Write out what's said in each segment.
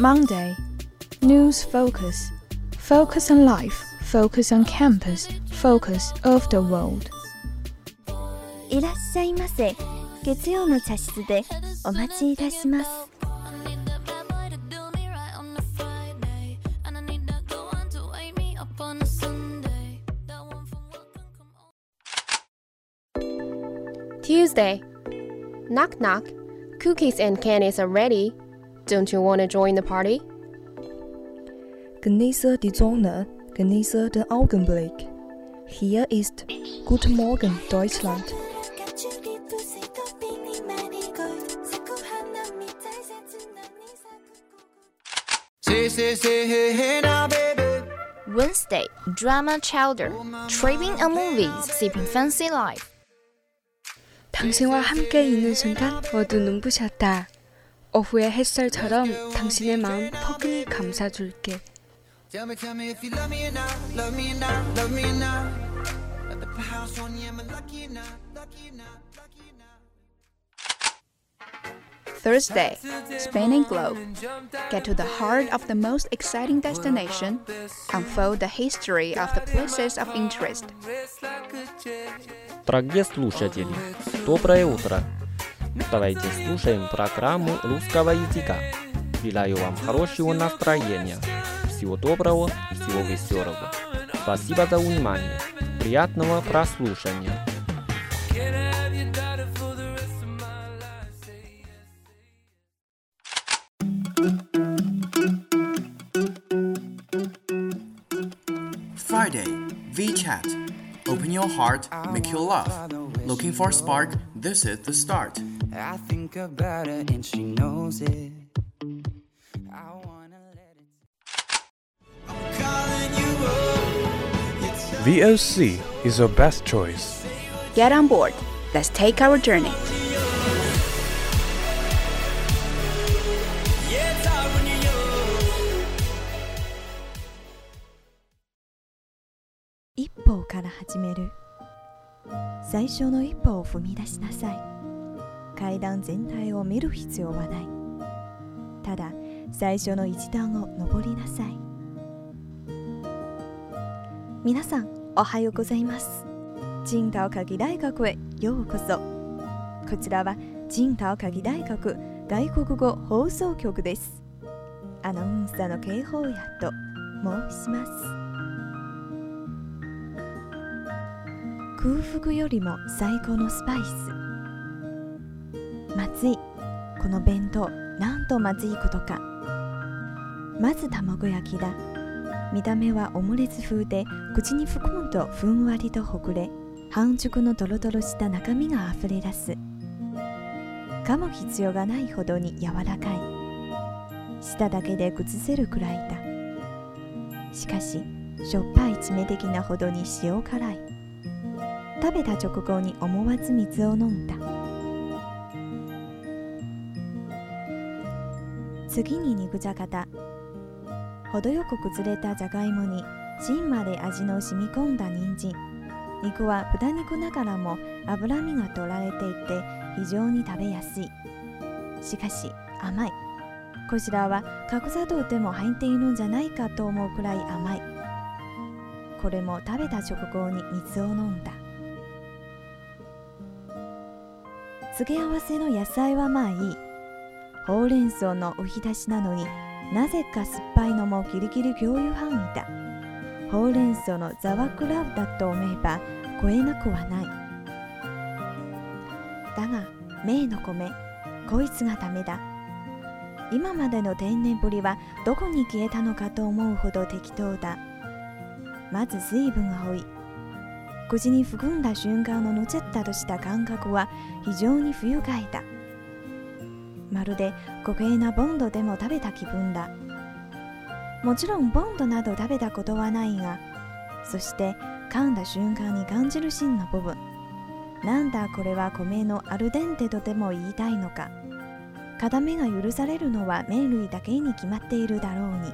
Monday. News focus. Focus on life. Focus on campus. Focus of the world. いらっしゃいませ。月曜の茶室でお待ちいたします。 Tuesday. Knock knock. Cookies and candies are ready. Don't you want to join the party? Genieße die Sonne, genieße den Augenblick. Hier ist Guten Morgen Deutschland. Wednesday, drama chowder. Tripping on movies, sipping fancy life. 당신과 함께 있는 순간 모두 눈부셨다. 오후의 햇살처럼 당신의 마음 포근히 감싸줄게. Thursday, Spain and Globe. Get to the heart of the most exciting destination. Unfold the history of the places of interest. Дорогие слушатели, доброе утро! Давайте слушаем программу русского языка. Желаю вам хорошего настроения. Всего доброго, всего веселого. Спасибо за внимание. Приятного прослушивания. VChat. Open your heart, make you laugh. Looking for a spark? This is the start. I think about her and she knows it. I wanna let it. VOC is your best choice. Get on board. Let's take our journey.「始める」最初の一歩を踏み出しなさい。階段全体を見る必要はない。ただ最初の一段を登りなさい。皆さんおはようございます。青島科技大学へようこそ。こちらは青島科技大学外国語放送局です。アナウンサーの警報やと申します。空腹よりも最高のスパイス。まずい。この弁当なんとまずいことか。まず卵焼きだ。見た目はオムレツ風で口に含むとふんわりとほぐれ半熟のドロドロした中身があふれ出す。噛む必要がないほどに柔らかい。舌だけで崩せるくらいだ。しかししょっぱい致命的なほどに塩辛い。食べた直後に思わず水を飲んだ。次に肉じゃがだ。程よく崩れたじゃがいもに芯まで味の染み込んだ人参。肉は豚肉ながらも脂身が取られていて非常に食べやすい。しかし甘い。こちらは角砂糖でも入っているんじゃないかと思うくらい甘い。これも食べた直後に水を飲んだ。付け合わせの野菜はまあいい。ほうれん草のおひたしなのになぜか酸っぱいのもギリギリ共有範囲だほうれん草のザワクラウだと思えば超えなくはない。だが名の米こいつがダメだ。今までの天然ぶりはどこに消えたのかと思うほど適当だ。まず水分が多い。口に含んだ瞬間のぬちゃったとした感覚は非常に不愉快だ。まるで固形なボンドでも食べた気分だ。もちろんボンドなど食べたことはないがそして噛んだ瞬間に感じる芯の部分。なんだこれは米のアルデンテとでも言いたいのか。片目が許されるのは麺類だけに決まっているだろうに。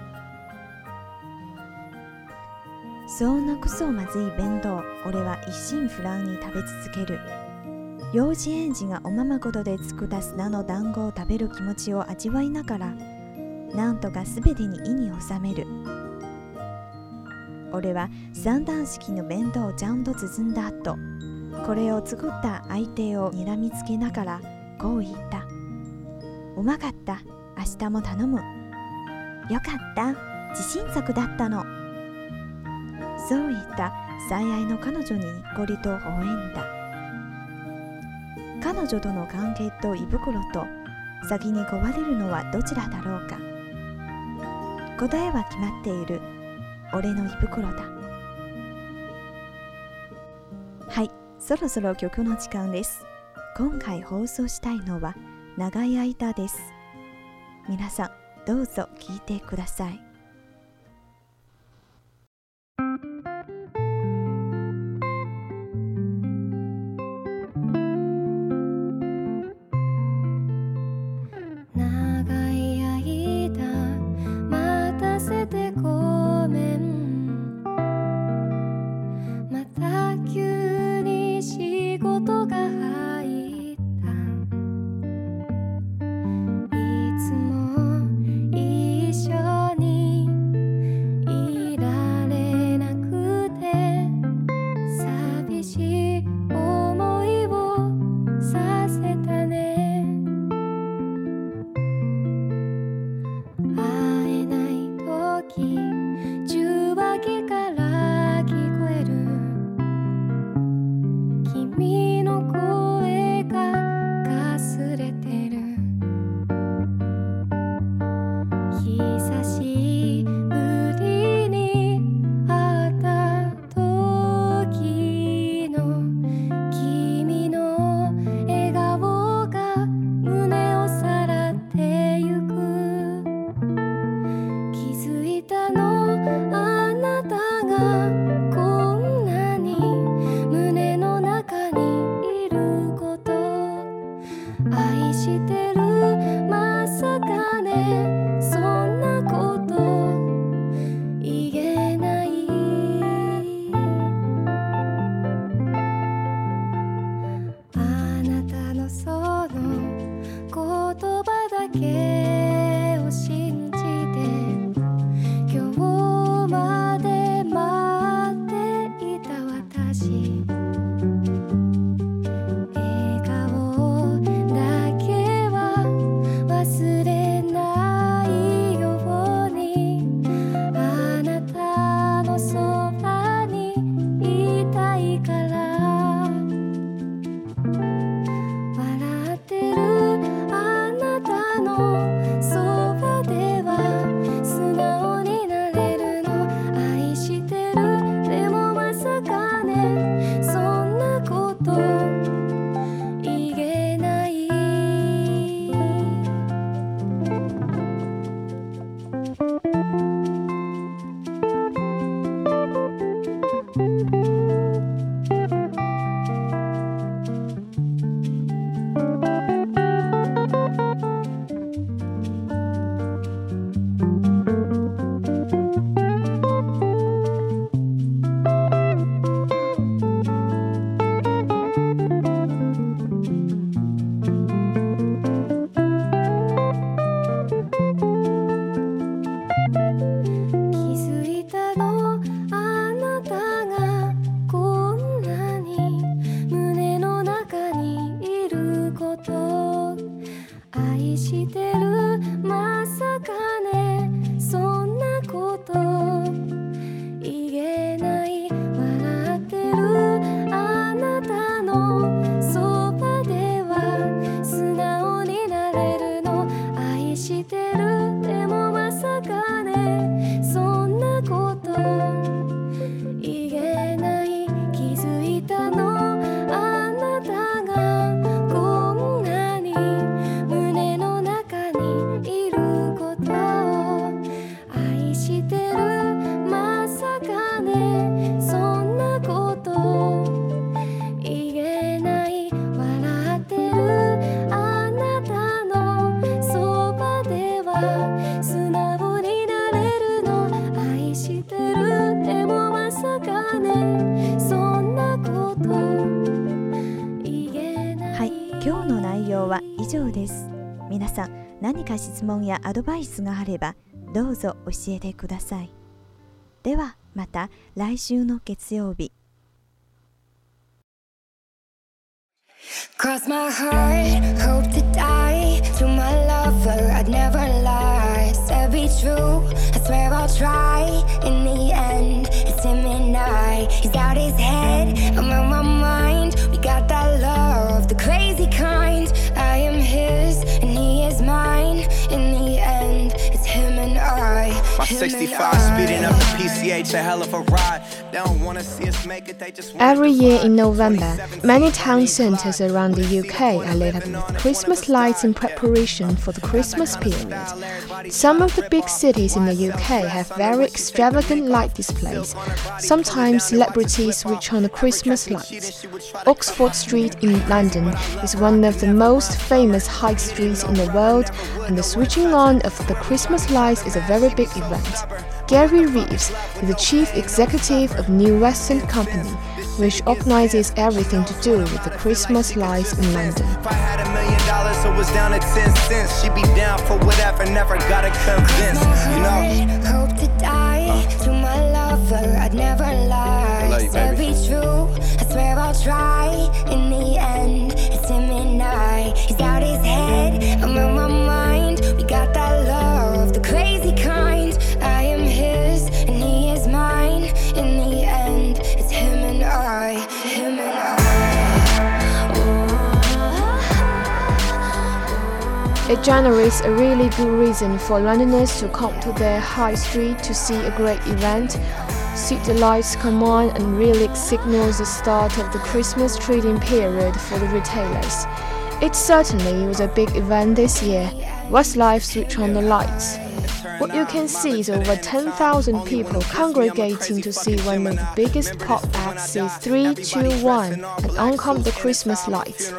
そんなクソまずい弁当俺は一心不乱に食べ続ける。幼稚園児がおままごとで作った砂の団子を食べる気持ちを味わいながらなんとか全てに意に収める。俺は三段式の弁当をちゃんと包んだ後これを作った相手を睨みつけながらこう言った。うまかった。明日も頼む。よかった。自信作だったの。そう言った最愛の彼女ににっこりと微笑んだ。彼女との関係と胃袋と先に壊れるのはどちらだろうか。答えは決まっている。俺の胃袋だ。はいそろそろ曲の時間です。今回放送したいのは長い間です。皆さんどうぞ聞いてください。は以上です皆さん何か質問やアドバイスがあればどうぞ教えてくださいではまた来週の月曜日 Cross my heart, hope to die to my lover. I'd never lie, said be true. I swear I'll try. In the end, it's him and I. He's out his head, I'm on my mind. 65 speeding up the PCH, a hell of a ride. They don't wanna see us make it, they just want Every year in November, many town centres around the UK are lit up with Christmas lights in preparation for the Christmas period. Some of the big cities in the UK have very extravagant light displays. Sometimes celebrities switch on the Christmas lights. Oxford Street in London is one of the most famous high streets in the world, and the switching on of the Christmas lights is a very big event. Gary Reeves is the chief executive of New West End Company, which organizes everything to do with the Christmas lights in London. If I had a million dollars, so it was down to 10 cents. She'd be down for whatever, never gotta convince, you know. Hope to die to my lover. I'd never lie. love you, baby. be true. I swear I'll try. In the end, it's him and I. He's out his head. I'm on my It generates a really good reason for Londoners to come to their high street to see a great event. See the lights come on and really signals the start of the Christmas trading period for the retailers. It certainly was a big event this year. Westlife switch on the lights. What you can see is over 10,000 people congregating to see one of the biggest pop acts since 321 and on come the Christmas lights.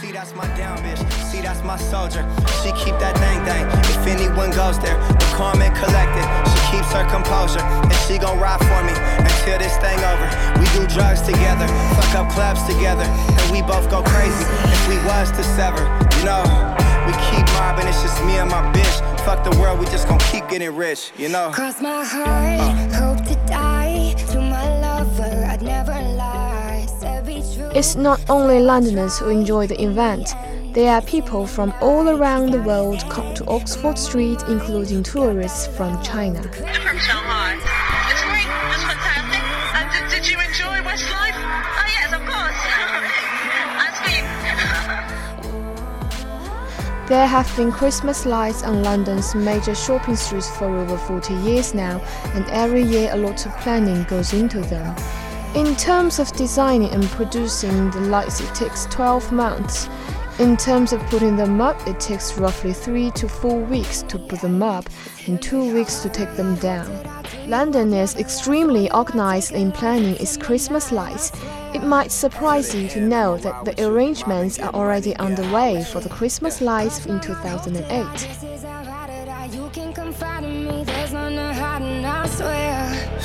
See, that's my down bitch. See, that's my soldier. She keep that thing thing. If anyone goes there, the calm and collected. She keeps her composure, and she gon' ride for me until this thing over. We do drugs together, fuck up clubs together, and we both go crazy. If we was to sever, you know, we keep mobbing. It's just me and my bitch. Fuck the world, we just gon' keep getting rich, you know. Cross my heart, uh. hope It's not only Londoners who enjoy the event. There are people from all around the world come to Oxford Street, including tourists from China. from Shanghai. It's great. It's fantastic. And did, did you enjoy Westlife? Oh yes, of course. There have been Christmas lights on London's major shopping streets for over 40 years now, and every year a lot of planning goes into them. In terms of designing and producing the lights, it takes 12 months. In terms of putting them up, it takes roughly 3 to 4 weeks to put them up and 2 weeks to take them down. London is extremely organized in planning its Christmas lights. It might surprise you to know that the arrangements are already underway for the Christmas lights in 2008.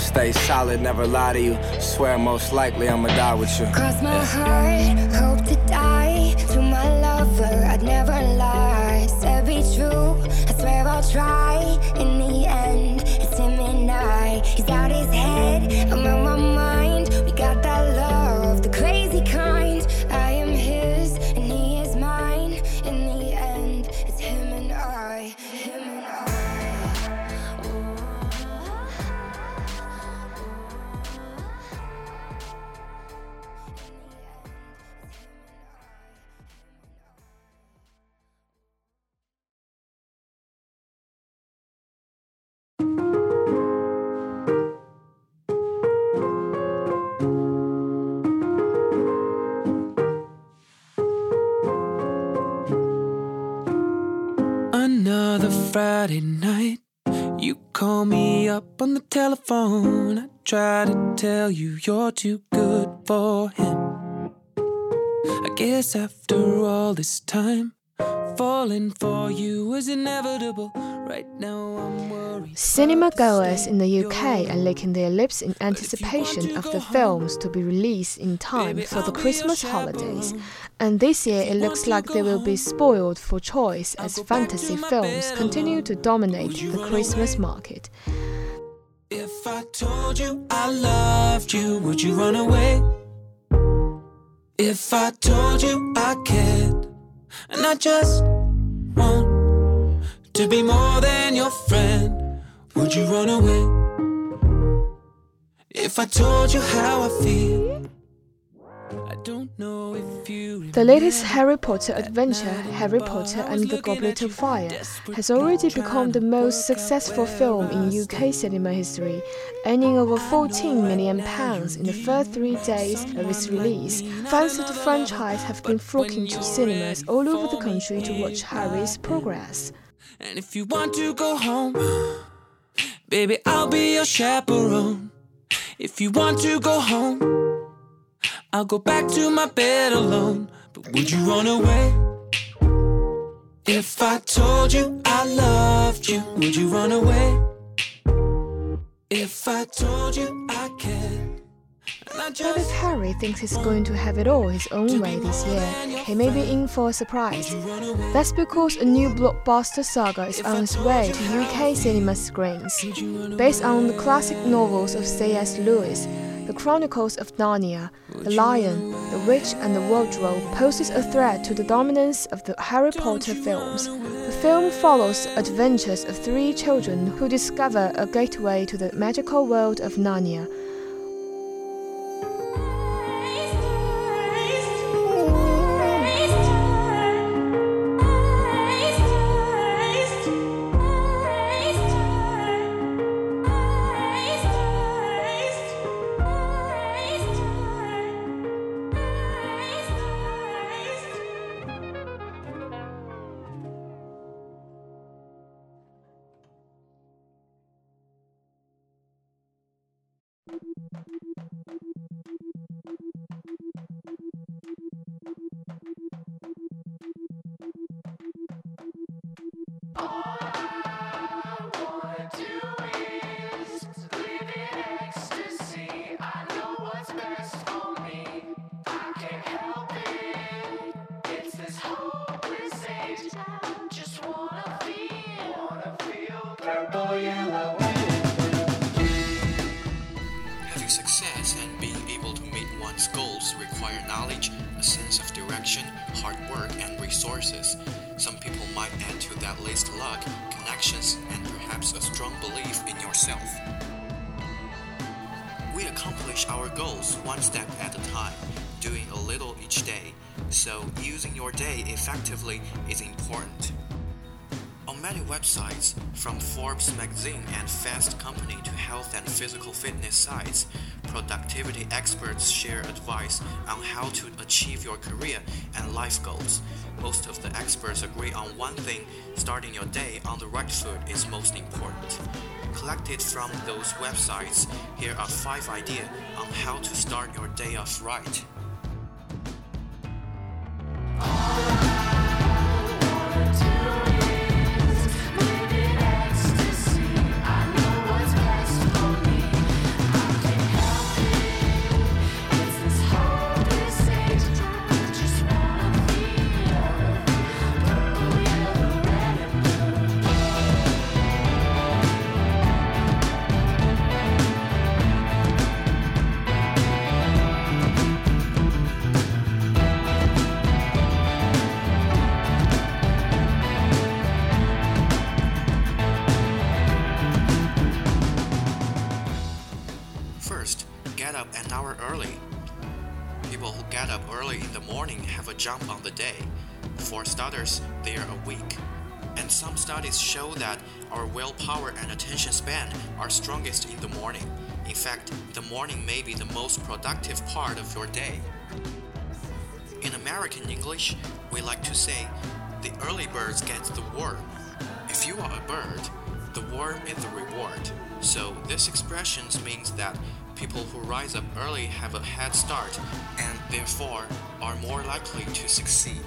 Stay solid, never lie to you. Swear most likely I'ma die with you. Cross my heart, hope to Another Friday night. You call me up on the telephone. I try to tell you you're too good for him. I guess after all this time, falling for you was inevitable. Right now Cinema goers in the UK are licking their lips in anticipation of the films to be released in time for the Christmas holidays. And this year it looks like they will be spoiled for choice as fantasy films continue to dominate the Christmas market. If I told you I loved you, would you run away? If I told you I cared, and I just want to be more than your friend, would you run away? If I told you how I feel, I don't know if you. The latest Harry Potter adventure, Harry Potter and the Goblet of Fire, has already become the most successful film in UK cinema history, earning over 14 million pounds in the first three days of its release. Fans of the franchise have been flocking to cinemas all over the country to watch Harry's progress. And if you want to go home, baby, I'll be your chaperone. If you want to go home, I'll go back to my bed alone. But would you run away? If I told you I loved you, would you run away? If I told you But if Harry thinks he's going to have it all his own way this year, he may be in for a surprise. That's because a new blockbuster saga is on its way to UK cinema screens. Based on the classic novels of C.S. Lewis, The Chronicles of Narnia, The Lion, The Witch and the Wardrobe poses a threat to the dominance of the Harry Potter films. The film follows the adventures of three children who discover a gateway to the magical world of Narnia. Resources. Some people might add to that list luck, connections, and perhaps a strong belief in yourself. We accomplish our goals one step at a time, doing a little each day, so using your day effectively is important. On many websites, from Forbes magazine and Fast Company to health and physical fitness sites, productivity experts share advice on how to achieve your career and life goals. Most of the experts agree on one thing starting your day on the right foot is most important. Collected from those websites, here are five ideas on how to start your day off right. For starters, they are awake. And some studies show that our willpower and attention span are strongest in the morning. In fact, the morning may be the most productive part of your day. In American English, we like to say, the early birds get the worm. If you are a bird, the worm is the reward. So this expression means that people who rise up early have a head start and therefore are more likely to succeed.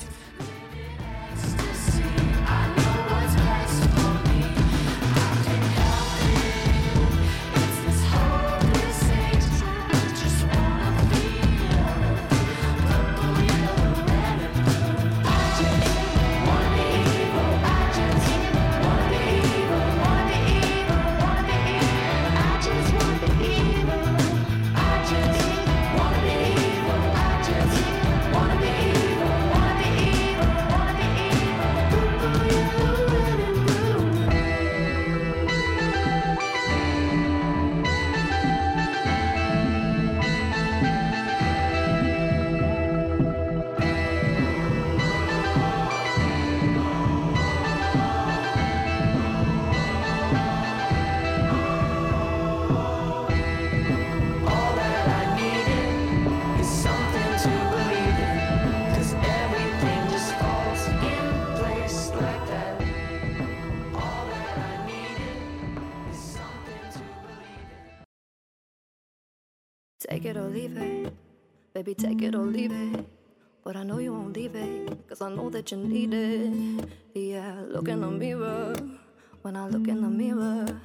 Take it or leave it. Baby, take it or leave it. But I know you won't leave it, cause I know that you need it. Yeah, look in the mirror. When I look in the mirror,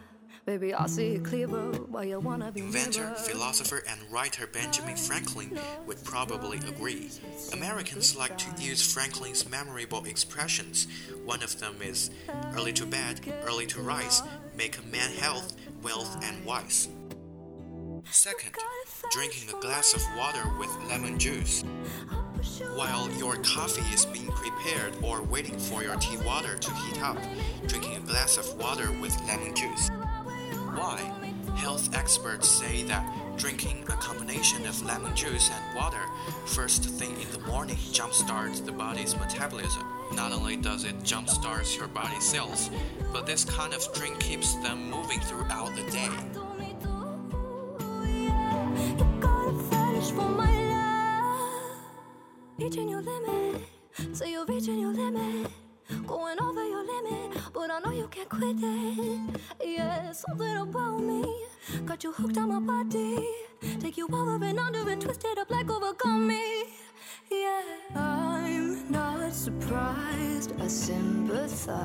baby, I see it clearer. Why you wanna be Inventor, nearer. philosopher, and writer Benjamin Franklin would probably agree. Americans like to use Franklin's memorable expressions. One of them is early to bed, early to rise, make a man health, wealth, and wise. Second, drinking a glass of water with lemon juice. While your coffee is being prepared or waiting for your tea water to heat up, drinking a glass of water with lemon juice. Why? Health experts say that drinking a combination of lemon juice and water first thing in the morning jumpstarts the body's metabolism. Not only does it jumpstart your body cells, but this kind of drink keeps them moving throughout the day. Fetish for my love. Reaching your limit, say you're reaching your limit. Going over your limit, but I know you can't quit it. Yeah, something about me got you hooked on my body. Take you over and under and twist it up like overcome me. Yeah, I'm not surprised, I sympathize.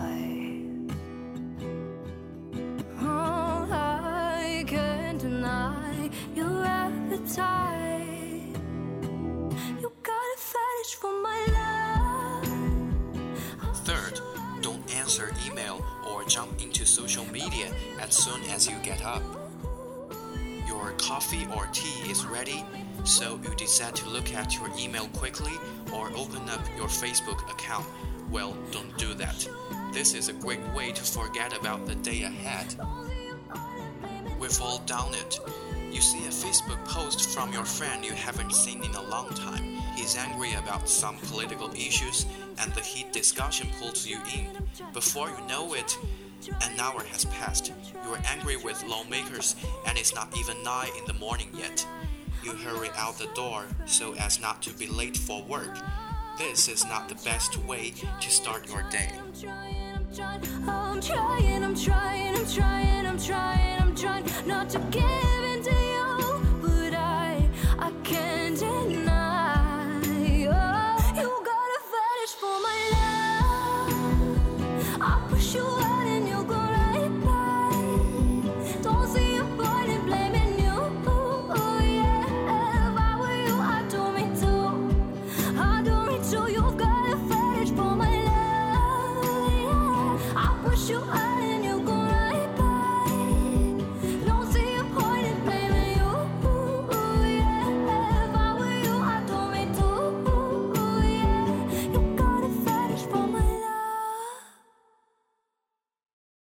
Oh, I deny your appetite. You got a fetish for my love. Third, don't answer email or jump into social media as soon as you get up. Your coffee or tea is ready, so you decide to look at your email quickly or open up your Facebook account. Well, don't do that. This is a great way to forget about the day ahead. We've all done it. You see a Facebook post from your friend you haven't seen in a long time. He's angry about some political issues, and the heat discussion pulls you in. Before you know it, an hour has passed. You are angry with lawmakers, and it's not even 9 in the morning yet. You hurry out the door so as not to be late for work. This is not the best way to start your day. I'm trying, I'm trying, I'm trying, I'm trying, I'm trying not to give